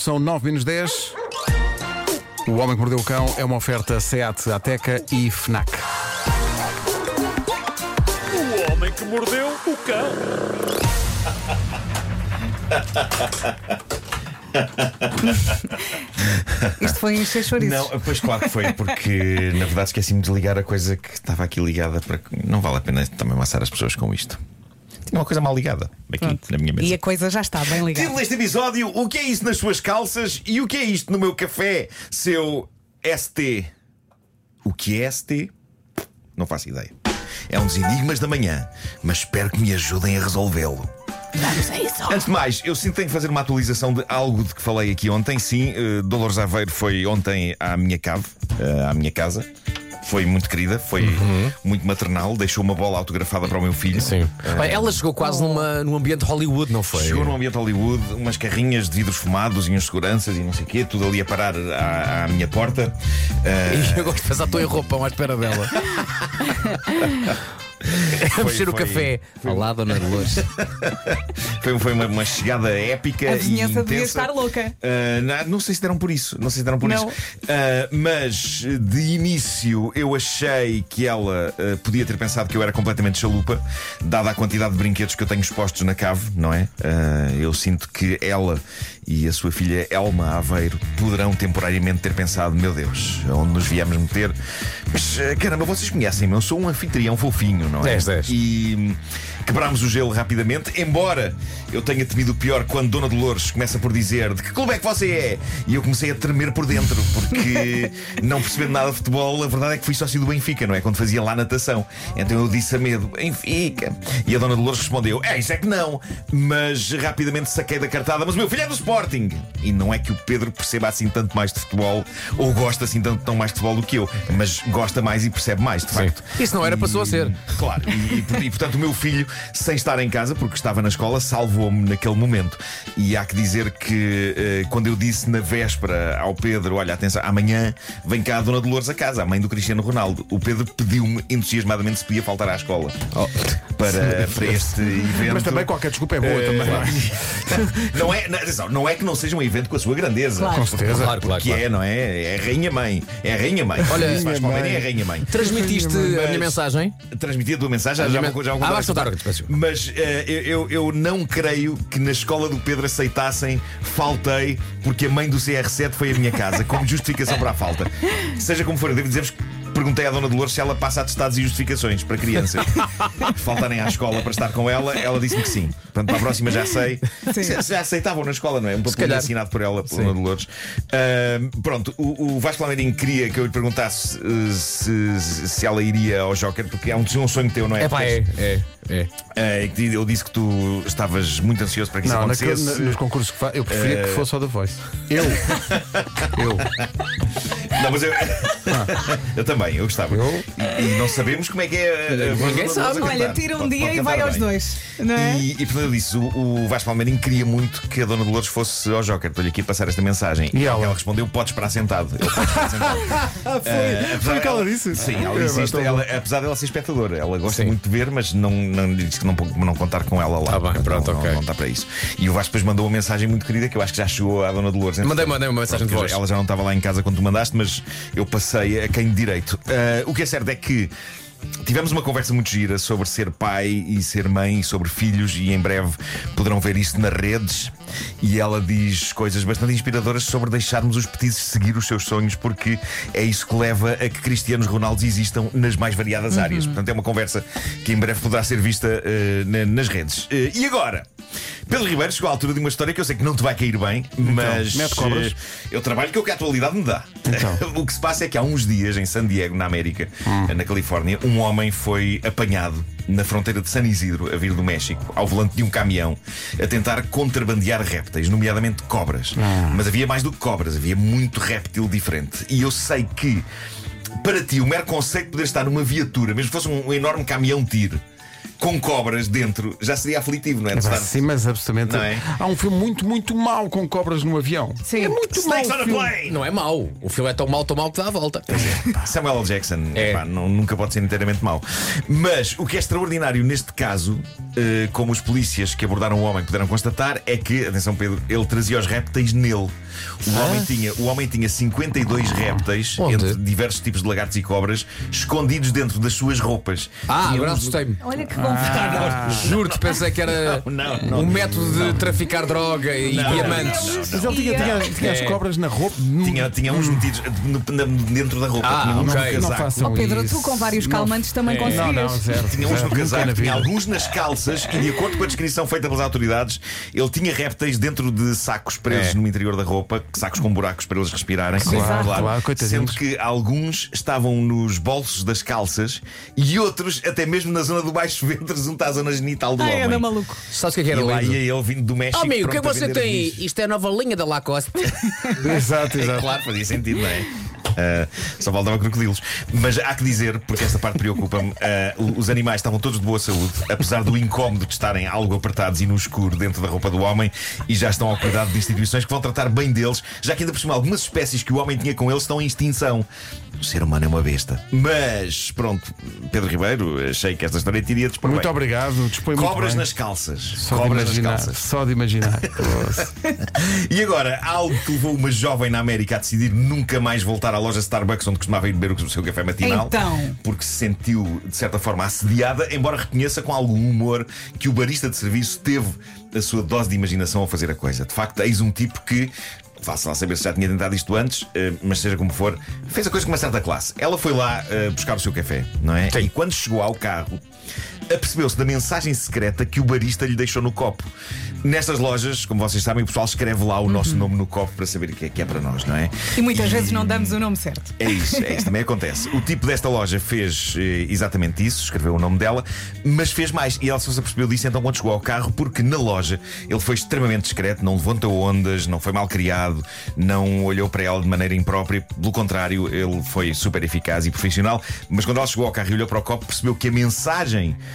São 9 menos 10. O Homem que Mordeu o Cão é uma oferta SEAT Ateca e FNAC. O homem que mordeu o cão. Isto foi encher chouriços. Não, pois claro que foi, porque na verdade esqueci-me de ligar a coisa que estava aqui ligada para que não vale a pena também amassar as pessoas com isto. Tinha uma coisa mal ligada aqui Pronto. na minha mesa. E a coisa já está bem ligada. Título deste episódio: O que é isso nas suas calças e o que é isto no meu café, seu ST? O que é ST? Não faço ideia. É um dos enigmas da manhã, mas espero que me ajudem a resolvê-lo. Vamos a isso. Antes de mais, eu sinto que tenho que fazer uma atualização de algo de que falei aqui ontem. Sim, eh, Dolores Aveiro foi ontem à minha cave, eh, à minha casa. Foi muito querida, foi muito maternal, deixou uma bola autografada para o meu filho. Sim. Bem, ela chegou quase numa, num ambiente Hollywood, não foi? Chegou num ambiente Hollywood, umas carrinhas de vidros fumados e uns seguranças e não sei o quê, tudo ali a parar à, à minha porta. Eh, E eu gosto de pensar, estou em roupão à espera dela. a mexer o foi- café. Olá, Dona Dolores. foi foi uma, uma chegada épica A e vizinhança devia intensa. estar louca. Uh, não, não sei se deram por isso, não sei se deram por Não. isso. Uh, mas de início eu achei que ela uh, podia ter pensado que eu era completamente chalupa, dada a quantidade de brinquedos que eu tenho expostos na cave, não é? Uh, eu sinto que ela e a sua filha Elma Aveiro poderão temporariamente ter pensado: meu Deus, onde nos viemos meter? Mas uh, caramba, vocês conhecem-me, eu sou um anfitrião fofinho, não é? Dez, dez. E hum, quebrámos o gelo rapidamente, embora eu tenha temido o pior quando Dona Dolores começa por dizer de que clube é que você é? E eu comecei a tremer por dentro, porque não percebendo nada de futebol, a verdade é que fui sócio do Benfica, não é? Quando fazia lá natação. Então eu disse a medo, Benfica. E a Dona Dolores respondeu, é, isso é que não. Mas rapidamente saquei da cartada, mas o meu filho é do Sporting. E não é que o Pedro perceba assim tanto mais de futebol, ou gosta assim tanto tão mais de futebol do que eu, mas gosta mais e percebe mais, de facto. Isso não era, passou a ser. Claro, e, e, e, portanto o meu filho, sem estar em casa, porque estava na escola, salvou-me naquele momento. E há que dizer que eh, quando eu disse na véspera ao Pedro: Olha, atenção, amanhã vem cá a Dona Dolores a casa, a mãe do Cristiano Ronaldo, o Pedro pediu-me entusiasmadamente se podia faltar à escola para, para este evento. Mas também qualquer desculpa é boa. Eh, também. não, é, não, atenção, não é que não seja um evento com a sua grandeza. Claro. Com certeza. Claro, claro, Que claro. é, não é? É a Rainha Mãe. É a Rainha Mãe. Olha, Se faz Mãe. é a Rainha Mãe. Transmitiste a minha mensagem? Transmiti a tua mensagem, A já, minha vou, já contar Ah, contar. Mas eh, eu, eu, eu não creio que na escola do Pedro aceitassem faltei porque a mãe do CR7 foi à minha casa, como justificação para a falta. Seja como for, eu devo dizer-vos que perguntei à Dona Dolores se ela passa atestados e justificações para crianças faltarem à escola para estar com ela. Ela disse-me que sim. Portanto, para a próxima já sei. Sim. Se- Já aceitavam na escola, não é? Um papel assinado por ela, pela Dona Dolores. Ah, pronto, o, o Vasco Lameirinho queria que eu lhe perguntasse eh, se, se ela iria ao Joker, porque é um, um sonho teu, não é? É pá, é, é, é. Eh, que eu disse que tu estavas muito ansioso para que isso Não, acontecesse. na- nos concursos que faz, eu preferia Eh, que fosse ao The Voice. Eu. eu. Não, mas eu. eu também, eu gostava. Eu? E, e não sabemos como é que é. a- voz Ninguém sabe. A Olha, cantar. tira um Pode- dia pode e vai cantar aos bem. dois, não é? E, e portanto eu disse: o, o Vasco Palmeirinho queria muito que a Dona Dolores fosse ao Joker. Estou-lhe aqui a passar esta mensagem. E ela? respondeu: pode esperar sentado. Eu esperar sentado. Eh, Foi o que ela disse? Sim, ela É, bom. Ela, apesar dela ser espectadora, ela gosta Sim. muito de ver, mas não, não disse que não, não contar com ela lá. Tá bem, Portanto, pronto, não, não- ok. não está para isso. E o Vasco depois mandou uma mensagem muito querida que eu acho que já chegou à Dona Dolores. Mandei, mandei uma mensagem de Pronto, voz. Ela já não estava lá em casa quando tu mandaste, mas eu passei a quem de direito. Ah, o que é certo é que. Tivemos uma conversa muito gira sobre ser pai e ser mãe, e sobre filhos, e em breve poderão ver isso nas redes. E ela diz coisas bastante inspiradoras sobre deixarmos os petizes seguir os seus sonhos, porque é isso que leva a que Cristianos Ronaldos existam nas mais variadas áreas. Portanto, é uma conversa que em breve poderá ser vista eh, na- nas redes. Eh, e agora? Pedro Ribeiro chegou à altura de uma história que eu sei que não te vai cair bem, mas mete cobras. eh, eu trabalho com o que a atualidade me dá. o que se passa é que há uns dias em San Diego, na América, na Califórnia, um homem foi apanhado na fronteira de San Isidro, a vir do México, ao volante de um caminhão, a tentar contrabandear répteis, nomeadamente cobras. Mas havia mais do que cobras, havia muito réptil diferente. E eu sei que, para ti, o mero conceito de poder estar numa viatura, mesmo que fosse um enorme caminhão tiro. Com cobras dentro, já seria aflitivo, não é? De Pá, estar- Sim, mas absolutamente. Não é? Há um filme muito, muito mau com cobras no avião. Sim. É muito mau. Não é mau. O filme é tão mau, tão mau que dá a volta. Samuel L. Jackson É. epá, não- nunca pode ser inteiramente mau. Mas o que é extraordinário neste caso, eh, como os polícias que abordaram o homem puderam constatar, é que, atenção Pedro, ele trazia os répteis nele. O, homem, tinha, o homem tinha 52 répteis, Onde? entre diversos tipos de lagartos e cobras, escondidos dentro das suas roupas. Ah, agora uns- assustei-me. Olha que confortável. Juro-te, pensei que era Não, não. um método de traficar droga e Não, diamantes. não, não, Mas ele tinha, tinha, tinha as É. cobras na roupa. Tinha, tinha uns metidos no- na- dentro da roupa. Ah, tinha uns ok. no Não casaco. Oh, Pedro, tu com vários Não- calmantes também Não, não, conseguias. zero. Tinha uns no casaco, tinha alguns nas calças e, de acordo com a descrição feita pelas autoridades, ele tinha répteis dentro de sacos presos É. no interior da roupa, sacos com buracos para eles respirarem. Claro, claro. Sendo que alguns estavam nos bolsos das calças e outros até mesmo na zona do baixo ventre, junto à zona genital do Ai, homem. anda maluco. Sabes o que é que E era lá lindo? ia ele vindo do México. Oh, amigo, o que é que pronto a você vender tem? bichos. Isto é a nova linha da Lacoste. Exato, É exato. claro, fazia sentido, não é? Ah, só faltava crocodilos. Mas há que dizer, porque esta parte preocupa-me, ah, o- os animais estavam todos de boa saúde, apesar do incómodo de estarem algo apertados e no escuro dentro da roupa do homem, e já estão ao cuidado de instituições que vão tratar bem deles, já que ainda por cima algumas espécies que o homem tinha com eles estão em extinção. O ser humano é uma besta. Mas, pronto, Pedro Ribeiro, achei que esta história te iria dispor Muito bem. obrigado, dispõe muito Cobras bem. nas calças. Só de Cobras nas calças. Só de imaginar. E agora, algo que levou uma jovem na América a decidir nunca mais voltar à loja Starbucks onde costumava ir beber o seu café matinal. Então. Porque se sentiu, de certa forma, assediada, embora reconheça com algum humor que o barista de serviço teve a sua dose de imaginação ao fazer a coisa. De facto, eis um tipo que. Faço lá saber se já tinha tentado isto antes, eh, mas seja como for, fez a coisa com uma certa classe. Ela foi lá eh, buscar o seu café, não é? E quando chegou ao carro, apercebeu-se da mensagem secreta que o barista lhe deixou no copo. Nestas lojas, como vocês sabem, o pessoal escreve lá o nosso nome no copo para saber o que é que é para nós, não é? E muitas vezes não damos o nome certo. É isso, é isso, também acontece. O tipo desta loja fez eh, exatamente isso, escreveu o nome dela, mas fez mais. E ela só se apercebeu disso então quando chegou ao carro, porque na loja ele foi extremamente discreto, não levantou ondas, não foi mal criado, não olhou para ela de maneira imprópria. Pelo contrário, ele foi super eficaz e profissional. Mas quando ela chegou ao carro e olhou para o copo, percebeu que a mensagem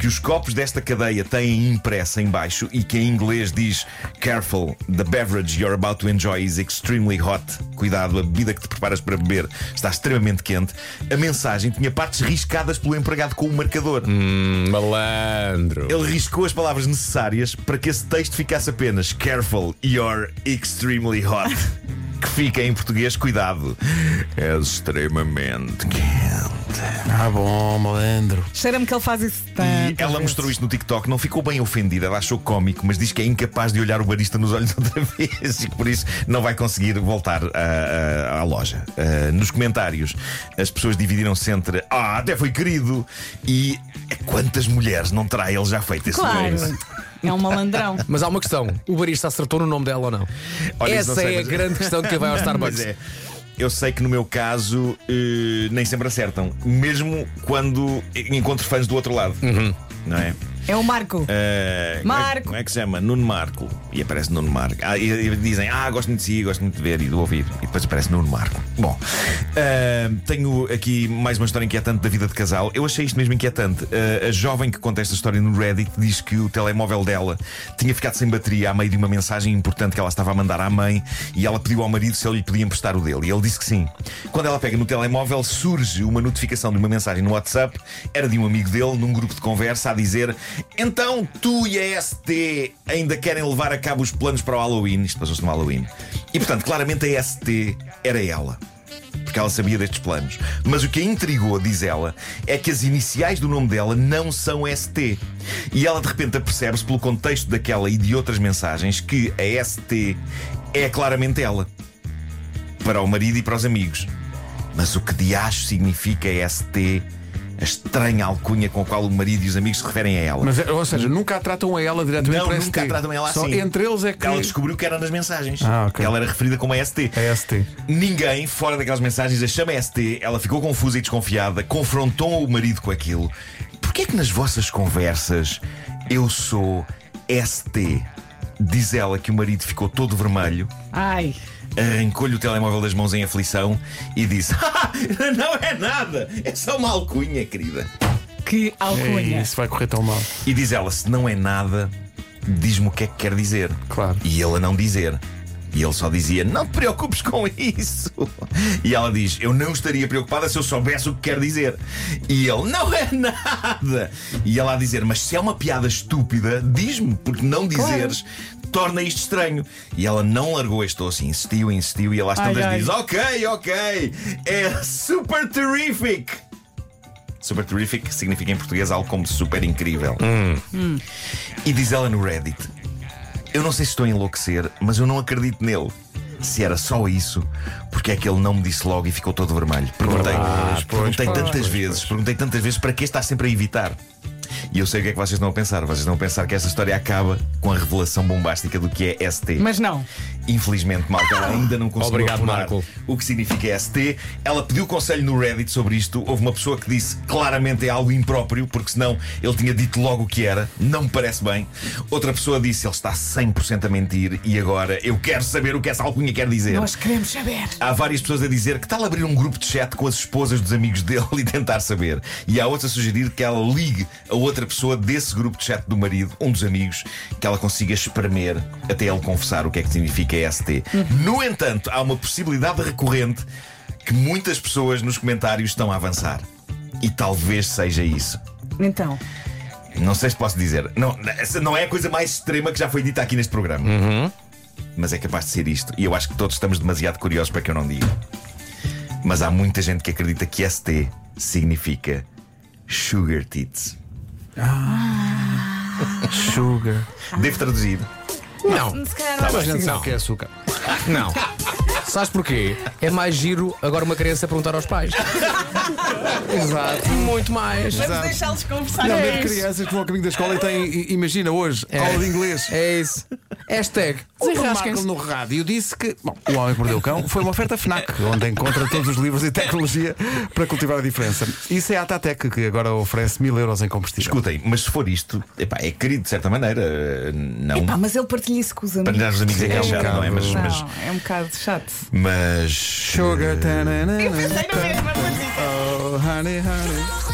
que os copos desta cadeia têm impressa em baixo e que em inglês diz Careful, the beverage you're about to enjoy is extremely hot. Cuidado, a bebida que te preparas para beber está extremamente quente. A mensagem tinha partes riscadas pelo empregado com o marcador. Hum, malandro. Ele riscou as palavras necessárias para que esse texto ficasse apenas Careful, you're extremely hot. Que fica em português, cuidado, é extremamente quente. Ah, bom, malandro. Cheira-me que ele faz isso E tantas ela vezes. mostrou isto no TikTok, não ficou bem ofendida, ela achou cómico, mas diz que é incapaz de olhar o barista nos olhos outra vez e que por isso não vai conseguir voltar à, à- à loja. Ah, nos comentários, as pessoas dividiram-se entre Ah, até foi querido e quantas mulheres não terá ele já feito esse Claro. É um malandrão. Mas há uma questão: o barista acertou no nome dela ou não? Olha, isso Essa não sei, é a mas- grande questão de quem vai ao Starbucks. Mas é. Eu sei que no meu caso eh, nem sempre acertam, mesmo quando encontro fãs do outro lado. Não é? É o Marco. Como que- Marco. Como é que se chama? Nuno Marco. E aparece Nuno Marco. Ah, e, e dizem, ah, gosto muito de si, gosto muito de ver e de ouvir. E depois aparece Nuno Marco. Bom, eh, tenho aqui mais uma história inquietante da vida de casal. Eu achei isto mesmo inquietante. Eh, a jovem que conta esta história no Reddit diz que o telemóvel dela tinha ficado sem bateria a meio de uma mensagem importante que ela estava a mandar à mãe e ela pediu ao marido se ele lhe podia emprestar o dele. E ele disse que sim. Quando ela pega no telemóvel, surge uma notificação de uma mensagem no WhatsApp. Era de um amigo dele, num grupo de conversa, a dizer: Então tu e a ST ainda querem levar a cabo os planos para o Halloween. Isto passou-se no Halloween. E portanto, claramente a ST era ela. Porque ela sabia destes planos. Mas o que a intrigou, diz ela, é que as iniciais do nome dela não são ST. E ela de repente apercebe-se, pelo contexto daquela e de outras mensagens, que a ST é claramente ela. Para o marido e para os amigos. Mas o que de acho significa ST, a estranha alcunha com a qual o marido e os amigos se referem a ela. Mas, ou seja, nunca a tratam a ela diretamente não, nunca a tratam ela Só assim. entre eles é que. Ela descobriu que era nas mensagens. Ah, ok. Que ela era referida como a ST. É ST. Ninguém, fora daquelas mensagens, a chama ST. Ela ficou confusa e desconfiada, confrontou o marido com aquilo. Porquê é que nas vossas conversas eu sou ST? Diz ela que o marido ficou todo vermelho, Ai. Encolhe o telemóvel das mãos em aflição e disse: "Ah, Não é nada, é só uma alcunha, querida. Que É, alcunha. isso vai correr tão mal. E diz ela: se não é nada, diz-me o que é que quer dizer. Claro. E ele a não dizer. E ele só dizia: Não te preocupes com isso. E ela diz: Eu não estaria preocupada se eu soubesse o que quer dizer. E ele: Não é nada. E ela a dizer: Mas se é uma piada estúpida, diz-me, porque não dizeres. Torna isto estranho. E ela não largou este osso, insistiu, insistiu, e ela às Ai, tantas ai. diz: Ok, ok, é super terrific. Super terrific significa em português algo como super incrível. E diz ela no Reddit: Eu não sei se estou a enlouquecer, mas eu não acredito nele. Se era só isso, porque é que ele não me disse logo e ficou todo vermelho? Perguntei, pois, perguntei pois, tantas pois, vezes, perguntei tantas vezes para que está sempre a evitar. E eu sei o que é que vocês estão a pensar. Vocês estão a pensar que esta história acaba com a revelação bombástica do que é ST. Mas não. Infelizmente, malta, ela ainda não conseguiu Obrigado, Marco. o que significa ST. Ela pediu conselho no Reddit sobre isto. Houve uma pessoa que disse claramente é algo impróprio, porque senão ele tinha dito logo o que era. Não me parece bem. Outra pessoa disse ele está 100% a mentir e agora eu quero saber o que essa alcunha quer dizer. Nós queremos saber. Há várias pessoas a dizer que tal abrir um grupo de chat com as esposas dos amigos dele e tentar saber. E há outra a sugerir que ela ligue a outra pessoa desse grupo de chat do marido, um dos amigos, que ela consiga espremer até ele confessar o que é que significa ST. No entanto, há uma possibilidade recorrente que muitas pessoas nos comentários estão a avançar. E talvez seja isso. Então, Não sei se posso dizer. Não, essa não é a coisa mais extrema que já foi dita aqui neste programa. Mas é capaz de ser isto. E eu acho que todos estamos demasiado curiosos para que eu não diga. Mas há muita gente que acredita que ST significa Sugar Tits. Sugar. Devo traduzir. Não, se calhar Tá, não mas a gente Não. sabe o que é açúcar. não. Sabes porquê? É mais giro agora uma criança perguntar aos pais. Exato. Muito mais. Vamos deixá-los conversar. Não, É mesmo isso. crianças que vão ao caminho da escola e têm, i- imagina hoje, aula de inglês. É isso. Hashtag. O Marco Desenrasquem-se. no rádio disse que bom, O Homem que Mordeu o Cão foi uma oferta FNAC, onde encontra todos os livros e tecnologia para cultivar a diferença. Isso é a Tatec, que agora oferece mil euros em combustível. Escutem, mas se for isto, epá, é querido de certa maneira. eh, Não. Pá, mas ele partilha isso com os Para amigos. dar os amigos é que é É um chato, não é? Mas. bocado- Mas. Não, é um bocado chato. Mas. Sugar. Eh, tanana, Eu pensei. Oh, honey, honey.